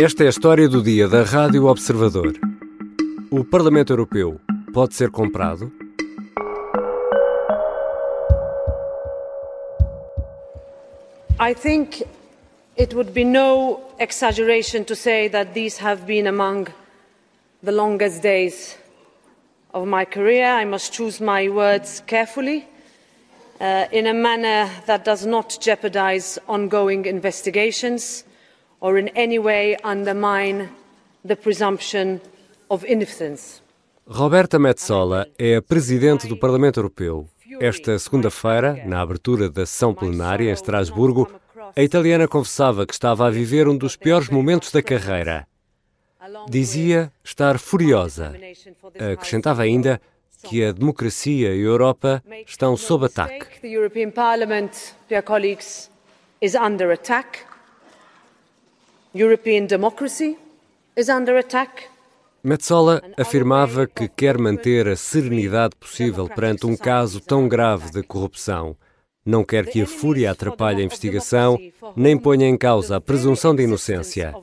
Esta é a história do dia da Rádio Observador. O Parlamento Europeu pode ser comprado? I think it would be no exaggeration to say that these have been among the longest days of my career. I must choose my words carefully uh, in a manner that does not jeopardize ongoing investigations or in any way undermine the presumption of innocence. Roberta Metsola é a presidente do Parlamento Europeu. Esta segunda-feira, na abertura da sessão plenária em Estrasburgo, a italiana confessava que estava a viver um dos piores momentos da carreira. Dizia estar furiosa. Acrescentava ainda que a democracia e a Europa estão sob ataque. European democracy is under attack. Metsola afirmava que quer manter a serenidade possível perante um caso tão grave de corrupção. Não quer que a fúria atrapalhe a investigação, nem ponha em causa a presunção de inocência.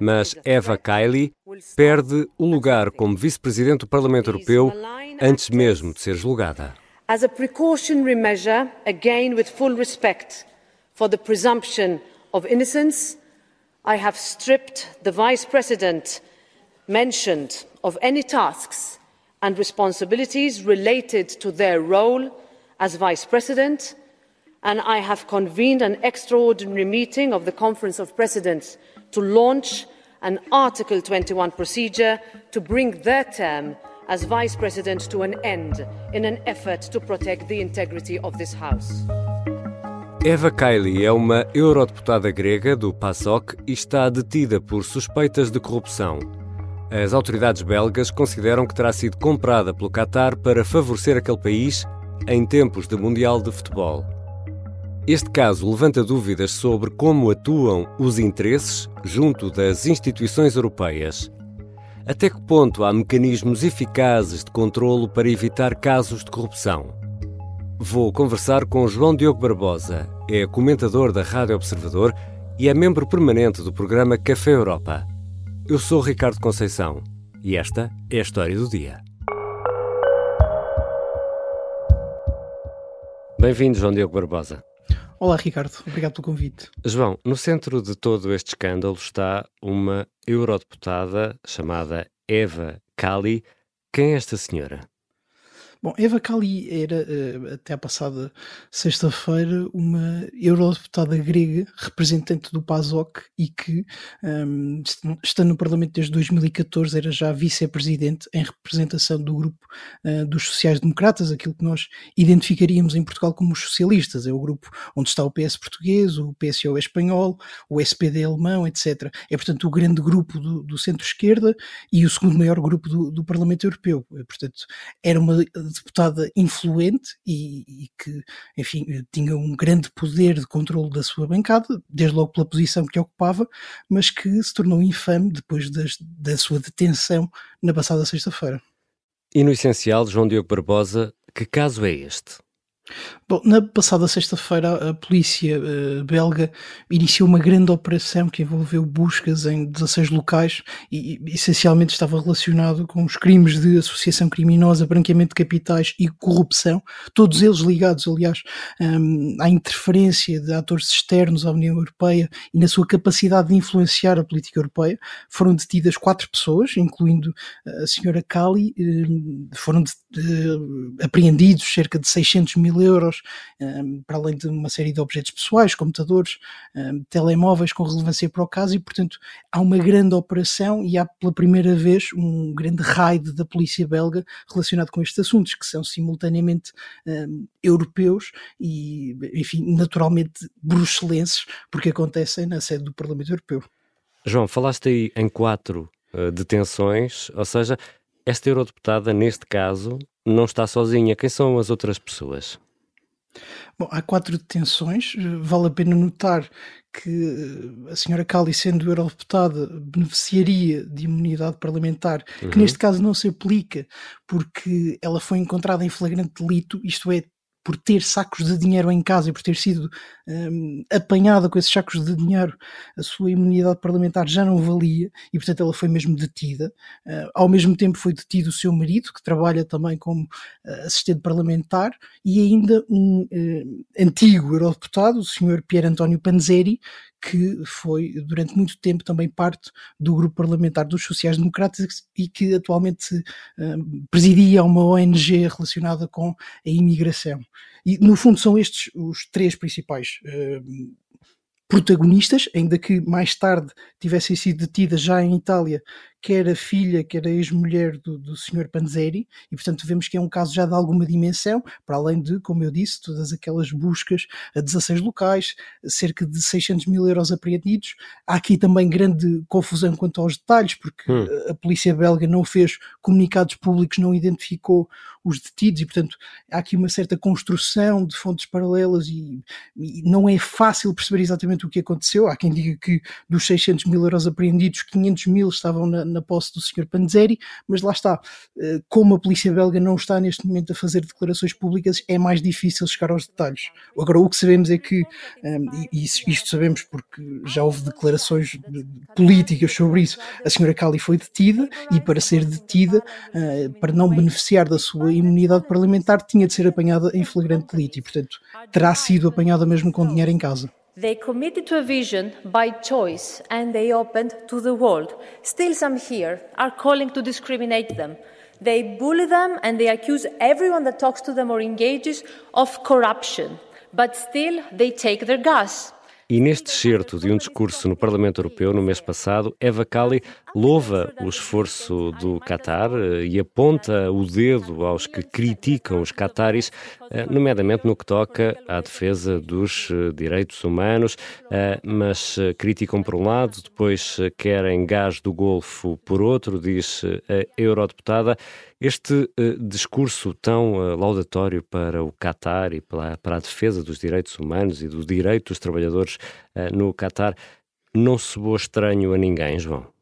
Mas Eva Kaili perde o lugar como vice-presidente do Parlamento Europeu antes mesmo de ser julgada. As a precautionary measure, again with full respect for the presumption of innocence, I have stripped the Vice President mentioned of any tasks and responsibilities related to their role as Vice President, and I have convened an extraordinary meeting of the Conference of Presidents to launch an Article 21 procedure to bring their term as Vice President to an end in an effort to protect the integrity of this House. Eva Kaili é uma eurodeputada grega do PASOK e está detida por suspeitas de corrupção. As autoridades belgas consideram que terá sido comprada pelo Qatar para favorecer aquele país em tempos de Mundial de Futebol. Este caso levanta dúvidas sobre como atuam os interesses junto das instituições europeias. Até que ponto há mecanismos eficazes de controlo para evitar casos de corrupção? Vou conversar com João Diogo Barbosa, é comentador da Rádio Observador e é membro permanente do programa Café Europa. Eu sou Ricardo Conceição e esta é a história do dia. Bem-vindo, João Diogo Barbosa. Olá, Ricardo. Obrigado pelo convite. João, no centro de todo este escândalo está uma eurodeputada chamada Eva Kali. Quem é esta senhora? Bom, Eva Kali era, até a passada sexta-feira, uma eurodeputada grega, representante do PASOK e que, um, estando no Parlamento desde 2014, era já vice-presidente em representação do grupo uh, dos sociais-democratas, aquilo que nós identificaríamos em Portugal como os socialistas. É o grupo onde está o PS português, o PSO espanhol, o SPD alemão, etc. É, portanto, o grande grupo do, do centro-esquerda e o segundo maior grupo do, do Parlamento Europeu. Portanto, era uma deputada influente e, e, que, enfim, tinha um grande poder de controle da sua bancada, desde logo pela posição que ocupava, mas que se tornou infame depois das, da sua detenção na passada sexta-feira. E no essencial, João Diogo Barbosa, que caso é este? Bom, na passada sexta-feira, a polícia uh, belga iniciou uma grande operação que envolveu buscas em 16 locais e, e, essencialmente estava relacionado com os crimes de associação criminosa, branqueamento de capitais e corrupção, todos eles ligados, aliás, um, à interferência de atores externos à União Europeia e na sua capacidade de influenciar a política europeia. Foram detidas quatro pessoas, incluindo a senhora Kali, um, foram de, de, apreendidos cerca de 600 mil euros, um, para além de uma série de objetos pessoais, computadores, um, telemóveis com relevância para o caso, e portanto há uma grande operação e há pela primeira vez um grande raid da polícia belga relacionado com estes assuntos, que são simultaneamente um, europeus e, enfim, naturalmente bruxelenses, porque acontecem na sede do Parlamento Europeu. João, falaste aí em quatro uh, detenções, ou seja, esta eurodeputada, neste caso, não está sozinha. Quem são as outras pessoas? Bom, há quatro detenções. Vale a pena notar que a senhora Cali, sendo eurodeputada, beneficiaria de imunidade parlamentar, que uhum. neste caso não se aplica, porque ela foi encontrada em flagrante delito, isto é, por ter sacos de dinheiro em casa e por ter sido um, apanhada com esses sacos de dinheiro, a sua imunidade parlamentar já não valia e, portanto, ela foi mesmo detida. Uh, ao mesmo tempo, foi detido o seu marido, que trabalha também como uh, assistente parlamentar, e ainda um uh, antigo eurodeputado, o Sr. Pier António Panzeri, que foi durante muito tempo também parte do grupo parlamentar dos sociais-democratas e que atualmente uh, presidia uma ONG relacionada com a imigração. E no fundo são estes os três principais uh, protagonistas, ainda que mais tarde tivessem sido detidas já em Itália quer a filha, quer a ex-mulher do, do Sr. Panzeri, e portanto vemos que é um caso já de alguma dimensão, para além de, como eu disse, todas aquelas buscas a 16 locais, cerca de 600 mil euros apreendidos. Há aqui também grande confusão quanto aos detalhes, porque hum. a polícia belga não fez comunicados públicos, não identificou os detidos, e portanto há aqui uma certa construção de fontes paralelas e, e não é fácil perceber exatamente o que aconteceu. Há quem diga que dos 600 mil euros apreendidos, 500 mil estavam na, na posse do Sr. Panzeri, mas lá está, eh, como a polícia belga não está neste momento a fazer declarações públicas, é mais difícil chegar aos detalhes. Agora, o que sabemos é que, ehm, e isto sabemos porque já houve declarações políticas sobre isso, a Sra. Cali foi detida e para ser detida, eh, para não beneficiar da sua imunidade parlamentar, tinha de ser apanhada em flagrante delito e, portanto, terá sido apanhada mesmo com dinheiro em casa. They committed to a vision by choice and they opened to the world. Still, some here are calling to discriminate them. They bully them and they accuse everyone that talks to them or engages of corruption. But still, they take their gas. E neste excerto de um discurso no Parlamento Europeu no mês passado, Eva Kali louva o esforço do Qatar eh, e aponta o dedo aos que criticam os qataris, eh, nomeadamente no que toca à defesa dos eh, direitos humanos, mas criticam por um lado, depois querem gás do Golfo por outro, diz a eurodeputada. Este uh, discurso tão uh, laudatório para o Qatar e para, para, a defesa dos direitos humanos e do direito dos trabalhadores uh, no Qatar não soou estranho a ninguém, João?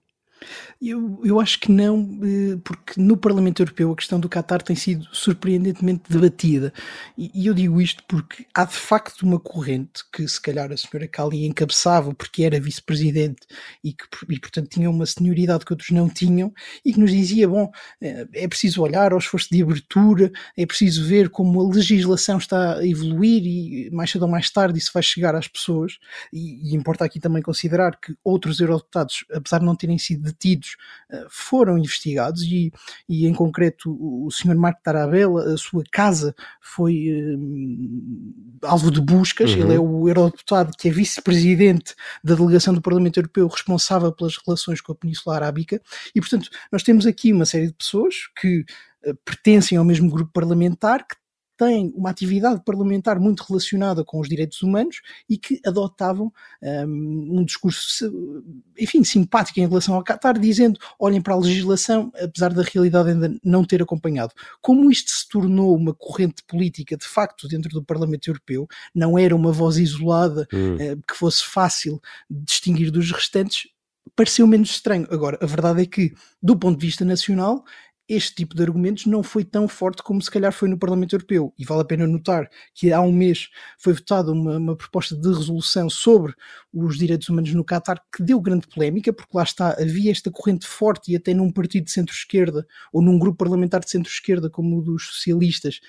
Eu, eu acho que não, eh, porque no Parlamento Europeu a questão do Qatar tem sido surpreendentemente debatida. E, e eu digo isto porque há de facto uma corrente que se calhar a senhora Kali encabeçava porque era vice-presidente e e, portanto tinha uma senioridade que outros não tinham e que nos dizia, bom, eh, é preciso olhar ao esforço de abertura, é preciso ver como a legislação está a evoluir e mais cedo ou mais tarde isso vai chegar às pessoas e, e importa aqui também considerar que outros eurodeputados, apesar de não terem sido detidos eh, foram investigados e, e em concreto o, senhor Marco Tarabella, a sua casa foi um, alvo de buscas, uhum. ele é o eurodeputado que é vice-presidente da delegação do Parlamento Europeu responsável pelas relações com a Península Arábica e portanto nós temos aqui uma série de pessoas que uh, pertencem ao mesmo grupo parlamentar, que têm uma atividade parlamentar muito relacionada com os direitos humanos e que adotavam um, um discurso, enfim, simpático em relação ao Qatar, dizendo: olhem para a legislação, apesar da realidade ainda não ter acompanhado. Como isto se tornou uma corrente política de facto dentro do Parlamento Europeu, não era uma voz isolada hum. uh, que fosse fácil distinguir dos restantes, pareceu menos estranho. Agora, a verdade é que, do ponto de vista nacional, este tipo de argumentos não foi tão forte como se calhar foi no Parlamento Europeu. E vale a pena notar que há um mês foi votada uma, uma, proposta de resolução sobre os direitos humanos no Qatar que deu grande polémica, porque lá está, havia esta corrente forte e até num partido de centro-esquerda ou num grupo parlamentar de centro-esquerda como o dos socialistas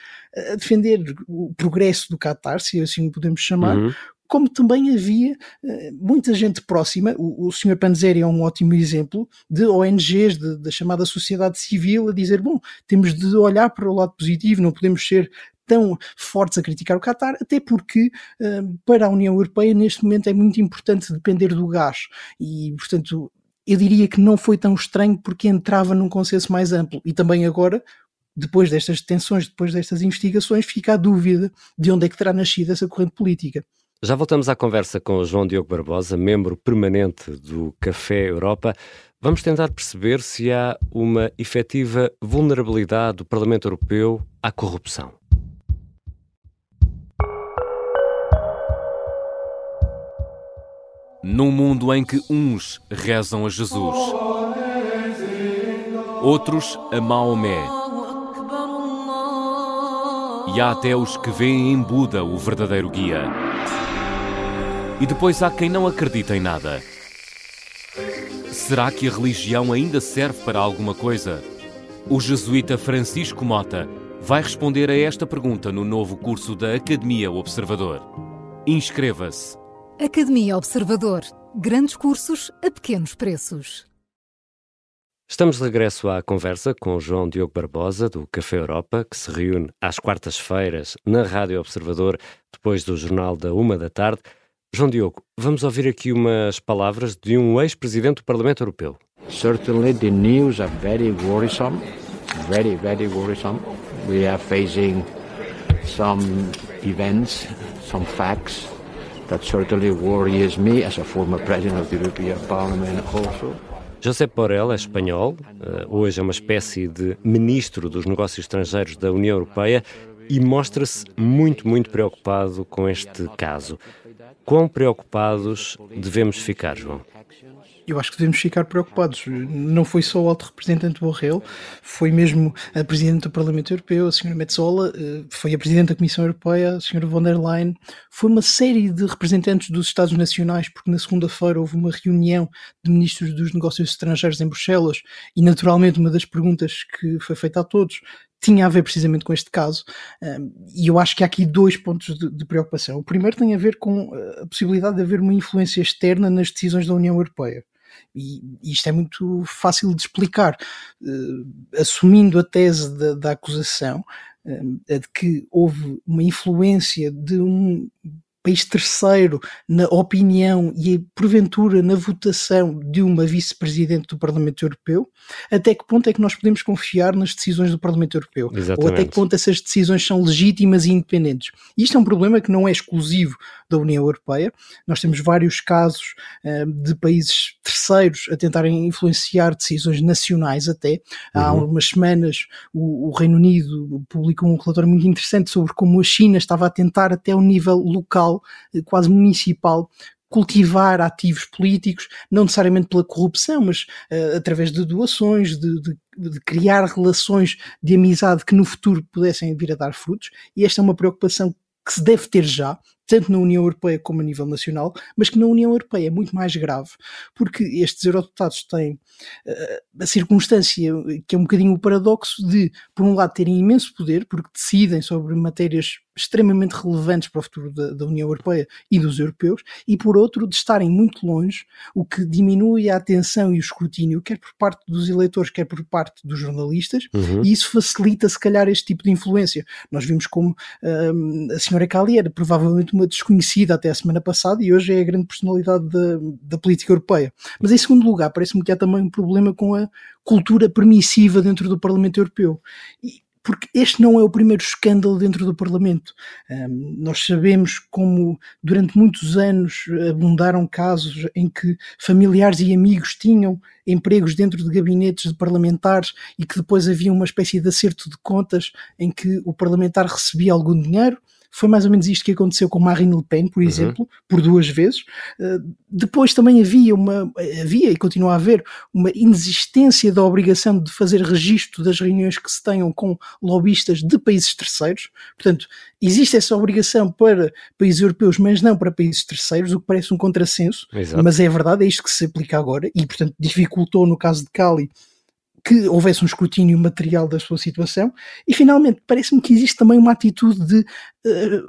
a defender o progresso do Qatar, se assim o podemos chamar, uhum como também havia uh, muita gente próxima, o, o Sr. Panzeri é um ótimo exemplo, de ONGs, de, da chamada sociedade civil, a dizer, bom, temos de olhar para o lado positivo, não podemos ser tão fortes a criticar o Qatar, até porque uh, para a União Europeia neste momento é muito importante depender do gás e, portanto, eu diria que não foi tão estranho porque entrava num consenso mais amplo e também agora depois destas detenções, depois destas investigações, fica a dúvida de onde é que terá nascido essa corrente política. Já voltamos à conversa com João Diogo Barbosa, membro permanente do Café Europa. Vamos tentar perceber se há uma efetiva vulnerabilidade do Parlamento Europeu à corrupção. Num mundo em que uns rezam a Jesus, outros a Maomé e há até os que veem em Buda o verdadeiro guia. E depois há quem não acredita em nada. Será que a religião ainda serve para alguma coisa? O jesuíta Francisco Mota vai responder a esta pergunta no novo curso da Academia Observador. Inscreva-se. Academia Observador. Grandes cursos a pequenos preços. Estamos de regresso à conversa com o João Diogo Barbosa, do Café Europa, que se reúne às quartas-feiras na Rádio Observador, depois do Jornal da Uma da Tarde. João Diogo, vamos ouvir aqui umas palavras de um ex-presidente do Parlamento Europeu. Certainly the news are very worrisome, very, very worrisome. We are facing some events, some facts that certainly worries me as a former president of the European Parliament also. José Borrell é espanhol, eh, hoje é uma espécie de ministro dos negócios estrangeiros da União Europeia e mostra-se muito, muito preocupado com este caso. Quão preocupados devemos ficar, João? eu acho que devemos ficar preocupados. Não foi só o alto representante Borrell, foi mesmo a presidente do Parlamento Europeu, a senhora Metzola, eh, foi a presidente da Comissão Europeia, a senhora von der Leyen, foi uma série de representantes dos Estados Nacionais, porque na segunda-feira houve uma reunião de ministros dos negócios estrangeiros em Bruxelas e naturalmente uma das perguntas que foi feita a todos tinha a ver precisamente com este caso, e eu acho que há aqui dois pontos de, de, preocupação. O primeiro tem a ver com eh, a possibilidade de haver uma influência externa nas decisões da União Europeia. E, isto é muito fácil de explicar. Uh, assumindo a tese da, da acusação, uh, de que houve uma influência de um país terceiro na opinião e porventura na votação de uma vice-presidente do Parlamento Europeu, até que ponto é que nós podemos confiar nas decisões do Parlamento Europeu? Exatamente. Ou até que ponto essas decisões são legítimas e independentes? Isto é um problema que não é exclusivo da União Europeia. Nós temos vários casos uh, de países terceiros a tentarem influenciar decisões nacionais até. Há uhum. umas semanas o, o Reino Unido publicou um relatório muito interessante sobre como a China estava a tentar até o nível local eh, quase municipal, cultivar ativos políticos, não necessariamente pela corrupção, mas uh, através de doações, de, de, de, criar relações de amizade que no futuro pudessem vir a dar frutos. E esta é uma preocupação que se deve ter já, tanto na União Europeia como a nível nacional, mas que na União Europeia é muito mais grave, porque estes eurodeputados têm uh, a circunstância que é um bocadinho o paradoxo de, por um lado, terem imenso poder, porque decidem sobre matérias extremamente relevantes para o futuro da, da, União Europeia e dos europeus, e por outro, de estarem muito longe, o que diminui a atenção e o escrutínio, quer por parte dos eleitores, quer por parte dos jornalistas, uhum. e isso facilita, se calhar, este tipo de influência. Nós vimos como um, a senhora Cali era uma desconhecida até a semana passada e hoje é a grande personalidade da, da política europeia. Mas em segundo lugar, parece-me que há também um problema com a cultura permissiva dentro do Parlamento Europeu. E, porque este não é o primeiro escândalo dentro do Parlamento. Um, nós sabemos como durante muitos anos abundaram casos em que familiares e amigos tinham empregos dentro de gabinetes de parlamentares e que depois havia uma espécie de acerto de contas em que o parlamentar recebia algum dinheiro foi mais ou menos isto que aconteceu com Marine Le Pen, por uhum. exemplo, por duas vezes. Uh, depois também havia uma, havia e continua a haver uma inexistência da obrigação de fazer registro das reuniões que se tenham com lobistas de países terceiros. Portanto, existe essa obrigação para países europeus, mas não para países terceiros, o que parece um contrassenso. Exato. Mas é verdade, é isto que se aplica agora e, portanto, dificultou no caso de Cali que houvesse um escrutínio material da sua situação. E finalmente, parece-me que existe também uma atitude de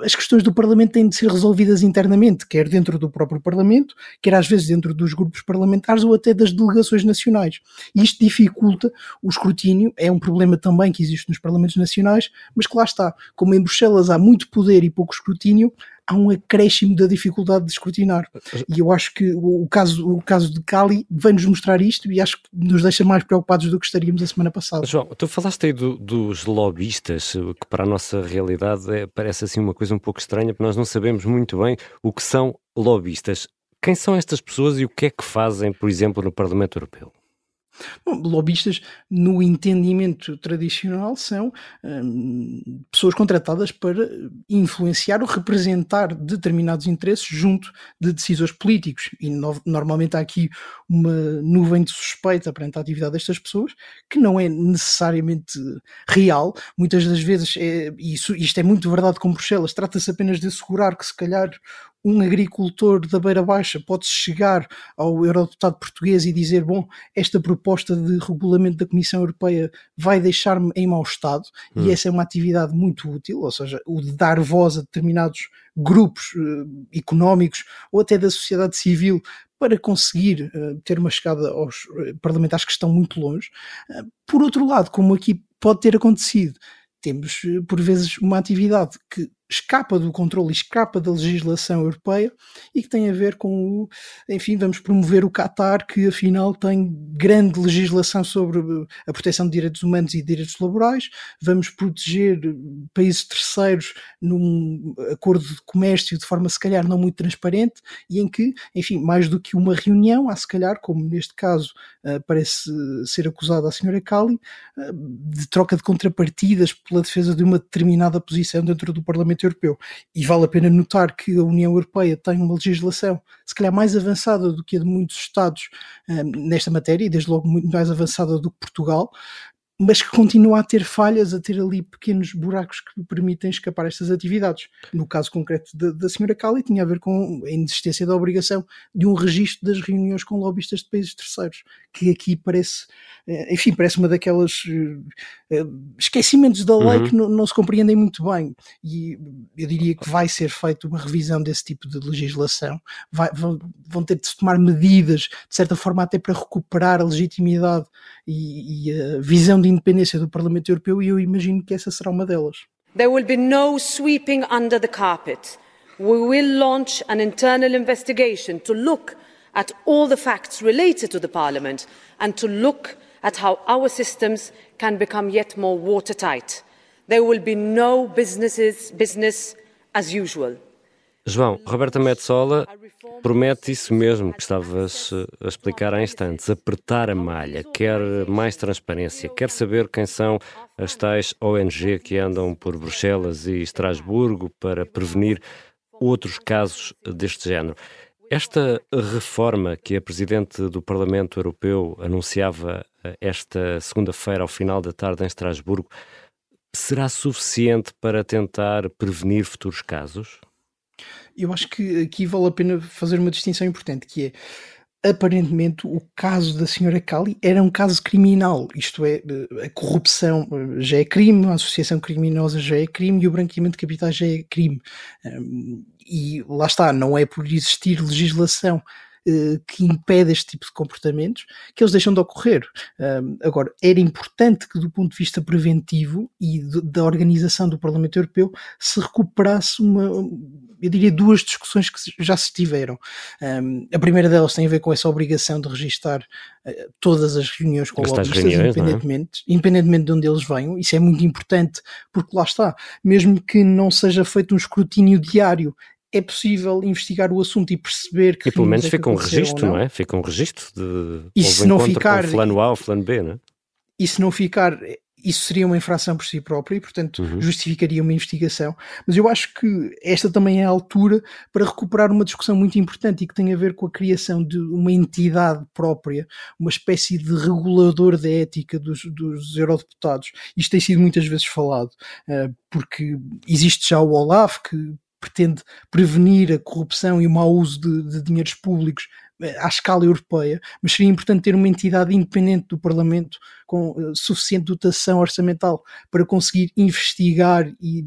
as questões do Parlamento têm de ser resolvidas internamente, quer dentro do próprio Parlamento, quer às vezes dentro dos grupos parlamentares ou até das delegações nacionais. Isto dificulta o escrutínio, é um problema também que existe nos Parlamentos nacionais, mas que lá está, como em Bruxelas há muito poder e pouco escrutínio, há um acréscimo da dificuldade de escrutinar. E eu acho que o caso, o caso de Cali vem-nos mostrar isto e acho que nos deixa mais preocupados do que estaríamos a semana passada. João, tu falaste aí do, dos lobistas, que para a nossa realidade é, parece assim uma coisa um pouco estranha, porque nós não sabemos muito bem o que são lobistas. Quem são estas pessoas e o que é que fazem, por exemplo, no Parlamento Europeu? Bom, lobistas, no entendimento tradicional, são hum, pessoas contratadas para influenciar ou representar determinados interesses junto de decisores políticos. E no, normalmente há aqui uma nuvem de suspeita perante a atividade destas pessoas, que não é necessariamente real. Muitas das vezes, é, isto é muito verdade com Bruxelas, trata-se apenas de assegurar que, se calhar, um agricultor da Beira Baixa pode chegar ao eurodeputado português e dizer: Bom, esta proposta de regulamento da Comissão Europeia vai deixar-me em mau estado, hum. e essa é uma atividade muito útil, ou seja, o de dar voz a determinados grupos uh, económicos ou até da sociedade civil para conseguir uh, ter uma chegada aos uh, parlamentares que estão muito longe. por outro lado, como aqui pode ter acontecido, temos por vezes uma atividade que escapa do controle, escapa da legislação europeia e que tem a ver com o, enfim, vamos promover o Qatar, que afinal tem grande legislação sobre a proteção de direitos humanos e direitos laborais, vamos proteger países terceiros num acordo de comércio de forma se calhar não muito transparente e em que, enfim, mais do que uma reunião, há se calhar, como neste caso uh, parece ser acusada a senhora Kali, uh, de troca de contrapartidas pela defesa de uma determinada posição dentro do Parlamento Europeu. E vale a pena notar que a União Europeia tem uma legislação, se calhar mais avançada do que a de muitos Estados um, nesta matéria, e desde logo muito mais avançada do que Portugal, mas que continua a ter falhas, a ter ali pequenos buracos que permitem escapar estas atividades. No caso concreto da, da senhora Cali, tinha a ver com a inexistência da obrigação de um registro das reuniões com lobistas de países terceiros, que aqui parece, eh, enfim, parece uma daquelas uh, esquecimentos da lei uhum. que não, não, se compreendem muito bem. E eu diria que vai ser feita uma revisão desse tipo de legislação, vai, vão, vão ter de se tomar medidas, de certa forma, até para recuperar a legitimidade e, e a visão de independência do Parlamento Europeu e eu imagino que essa será uma delas. There will be no sweeping under the carpet. We will launch an internal investigation to look at all the facts related to the Parliament and to look at how our systems can become yet more watertight. There will be no business as usual. João, Roberta Metsola promete isso mesmo que estavas a explicar há instantes, apertar a malha, quer mais transparência, quer saber quem são as tais ONG que andam por Bruxelas e Estrasburgo para prevenir outros casos deste género. Esta reforma que a Presidente do Parlamento Europeu anunciava esta segunda-feira, ao final da tarde, em Estrasburgo, será suficiente para tentar prevenir futuros casos? Eu acho que aqui vale a pena fazer uma distinção importante, que é aparentemente o caso da senhora Cali era um caso criminal, isto é, a corrupção eh, já é crime, a associação criminosa já é crime e o branqueamento de capitais já é crime. E lá está, não é por existir legislação eh, que impede este tipo de comportamentos, que eles deixam de ocorrer. agora, era importante que, do ponto de vista preventivo e da organização do Parlamento Europeu, se recuperasse uma, eu diria, duas discussões que já se tiveram. a primeira delas tem a ver com essa obrigação de registar uh, todas as reuniões com lobistas, reuniões, é? independentemente, é? independentemente de onde eles venham. Isso é muito importante, porque lá está, mesmo que não seja feito um escrutínio diário é possível investigar o assunto e perceber que. E pelo menos é fica um registro, não? não? é? Fica um registro de. E se não ficar. Fulano A ou fulano B, não é? E se não ficar. Isso seria uma infração por si própria e, portanto, uhum. justificaria uma investigação. Mas eu acho que esta também é a altura para recuperar uma discussão muito importante e que tem a ver com a criação de uma entidade própria, uma espécie de regulador da ética dos, dos eurodeputados. Isto tem sido muitas vezes falado, eh, porque existe já o OLAF, que pretende prevenir a corrupção e o mau uso de, de dinheiros públicos eh, à escala europeia, mas seria importante ter uma entidade independente do Parlamento com uh, suficiente dotação orçamental para conseguir investigar e,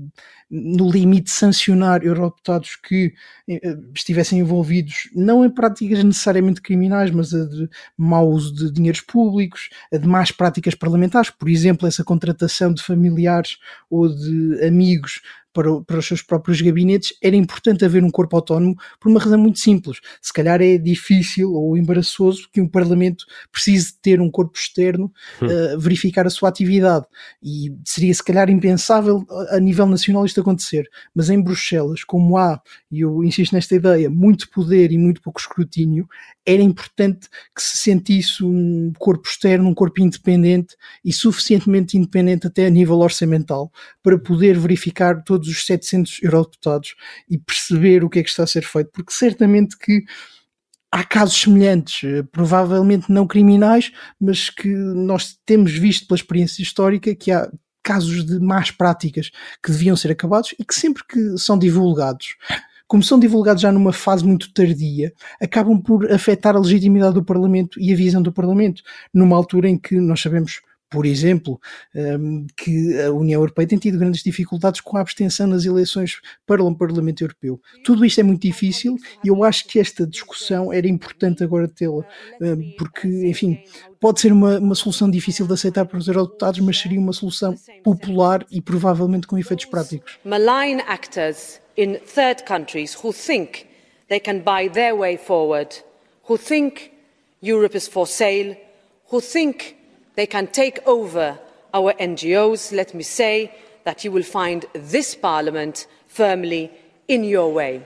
no limite, sancionar eurodeputados que uh, estivessem envolvidos não em práticas necessariamente criminais, mas a de mau uso de dinheiros públicos, a de más práticas parlamentares, por exemplo, essa contratação de familiares ou de amigos para, para, os seus próprios gabinetes, era importante haver um corpo autónomo por uma razão muito simples. Se calhar é difícil ou embaraçoso que um Parlamento precise ter um corpo externo uh, verificar a sua atividade. E seria se calhar impensável a nível nacional isto acontecer. Mas em Bruxelas, como há, e eu insisto nesta ideia, muito poder e muito pouco escrutínio, era importante que se sentisse um corpo externo, um corpo independente e suficientemente independente até a nível orçamental para poder verificar todos os 700 eurodeputados e perceber o que é que está a ser feito, porque certamente que há casos semelhantes, eh, provavelmente não criminais, mas que nós temos visto pela experiência histórica que há casos de más práticas que deviam ser acabados e que sempre que são divulgados como são divulgados já numa fase muito tardia, acabam por afetar a legitimidade do Parlamento e a visão do Parlamento, numa altura em que nós sabemos por exemplo, hum, que a União Europeia tem tido grandes dificuldades com a abstenção nas eleições para o Parlamento Europeu. Tudo isto é muito difícil e eu acho que esta discussão era importante agora tê-la, hum, porque, enfim, pode ser uma, uma solução difícil de aceitar para os eurodeputados, mas seria uma solução popular e provavelmente com efeitos práticos. Malign actors in third countries who think they can buy their way forward, who think Europe is for sale, who think they can take over our NGOs, let me say that you will find this Parliament firmly in your way.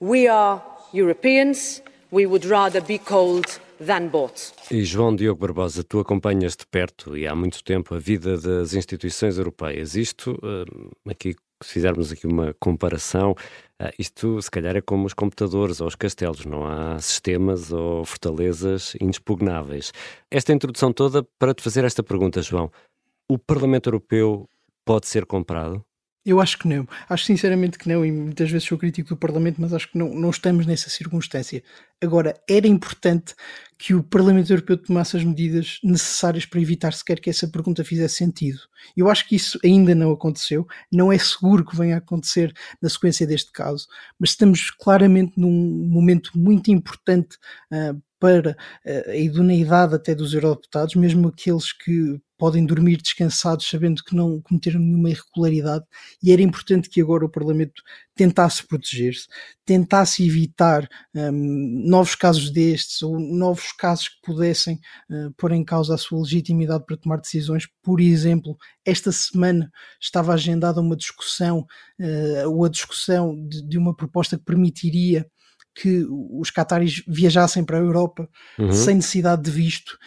We are Europeans, we would rather be cold. E João Diogo Barbosa, tu acompanhas de perto e há muito tempo a vida das instituições europeias. Isto, eh, aqui, se fizermos aqui uma comparação, ah, isto, se calhar, é como os computadores ou os castelos, não há sistemas ou fortalezas inexpugnáveis. Esta introdução toda para te fazer esta pergunta, João: o Parlamento Europeu pode ser comprado? Eu acho que não. Acho sinceramente que não, e muitas vezes sou crítico do Parlamento, mas acho que não, não estamos nessa circunstância. Agora, era importante que o Parlamento Europeu tomasse as medidas necessárias para evitar sequer que essa pergunta fizesse sentido. Eu acho que isso ainda não aconteceu, não é seguro que venha a acontecer na sequência deste caso, mas estamos claramente num momento muito importante uh, para uh, a idoneidade até dos eurodeputados, mesmo aqueles que podem dormir descansados sabendo que não cometeram nenhuma irregularidade e era importante que agora o Parlamento tentasse proteger-se, tentasse evitar um, novos casos destes ou novos casos que pudessem uh, pôr em causa a sua legitimidade para tomar decisões. Por exemplo, esta semana estava agendada uma discussão uh, ou a discussão de, de uma proposta que permitiria que os cataris viajassem para a Europa uhum. sem necessidade de visto.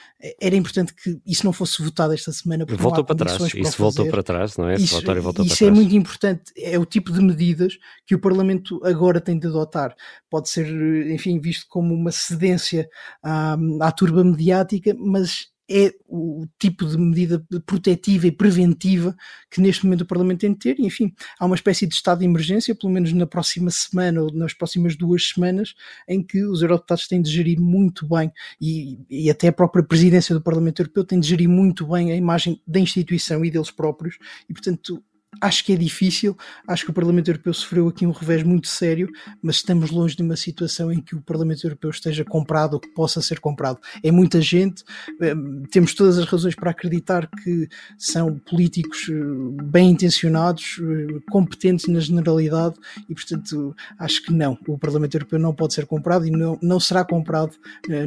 Era importante que isso não fosse votado esta semana. Porque voltou para trás. Para isso voltou para trás, não é? Isso, isso é trás. muito importante. É o tipo de medidas que o Parlamento agora tem de adotar. Pode ser, enfim, visto como uma cedência à, à turba mediática, mas é o tipo de medida protetiva e preventiva que neste momento o Parlamento tem de ter. E, enfim, há uma espécie de estado de emergência, pelo menos na próxima semana ou nas próximas duas semanas, em que os eurodeputados têm de gerir muito bem e, e até a própria presidência do Parlamento Europeu tem de gerir muito bem a imagem da instituição e deles próprios. E, portanto, Acho que é difícil, acho que o Parlamento Europeu sofreu aqui um revés muito sério, mas estamos longe de uma situação em que o Parlamento Europeu esteja comprado ou que possa ser comprado. É muita gente, eh, temos todas as razões para acreditar que são políticos eh, bem intencionados, eh, competentes na generalidade e, portanto, acho que não. O Parlamento Europeu não pode ser comprado e não, não será comprado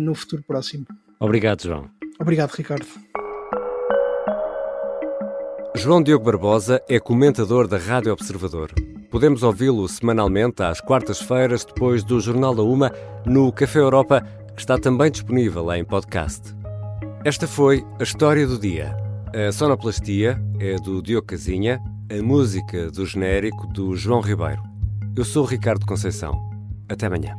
no futuro próximo. Obrigado, João. Obrigado, Ricardo. João Diogo Barbosa é comentador da Rádio Observador. Podemos ouvi-lo semanalmente às quartas-feiras, depois do Jornal da Uma, no Café Europa, que está também disponível em podcast. Esta foi a história do dia. A sonoplastia é do Diogo Casinha, a música do genérico do João Ribeiro. Eu sou Ricardo Conceição. Até amanhã.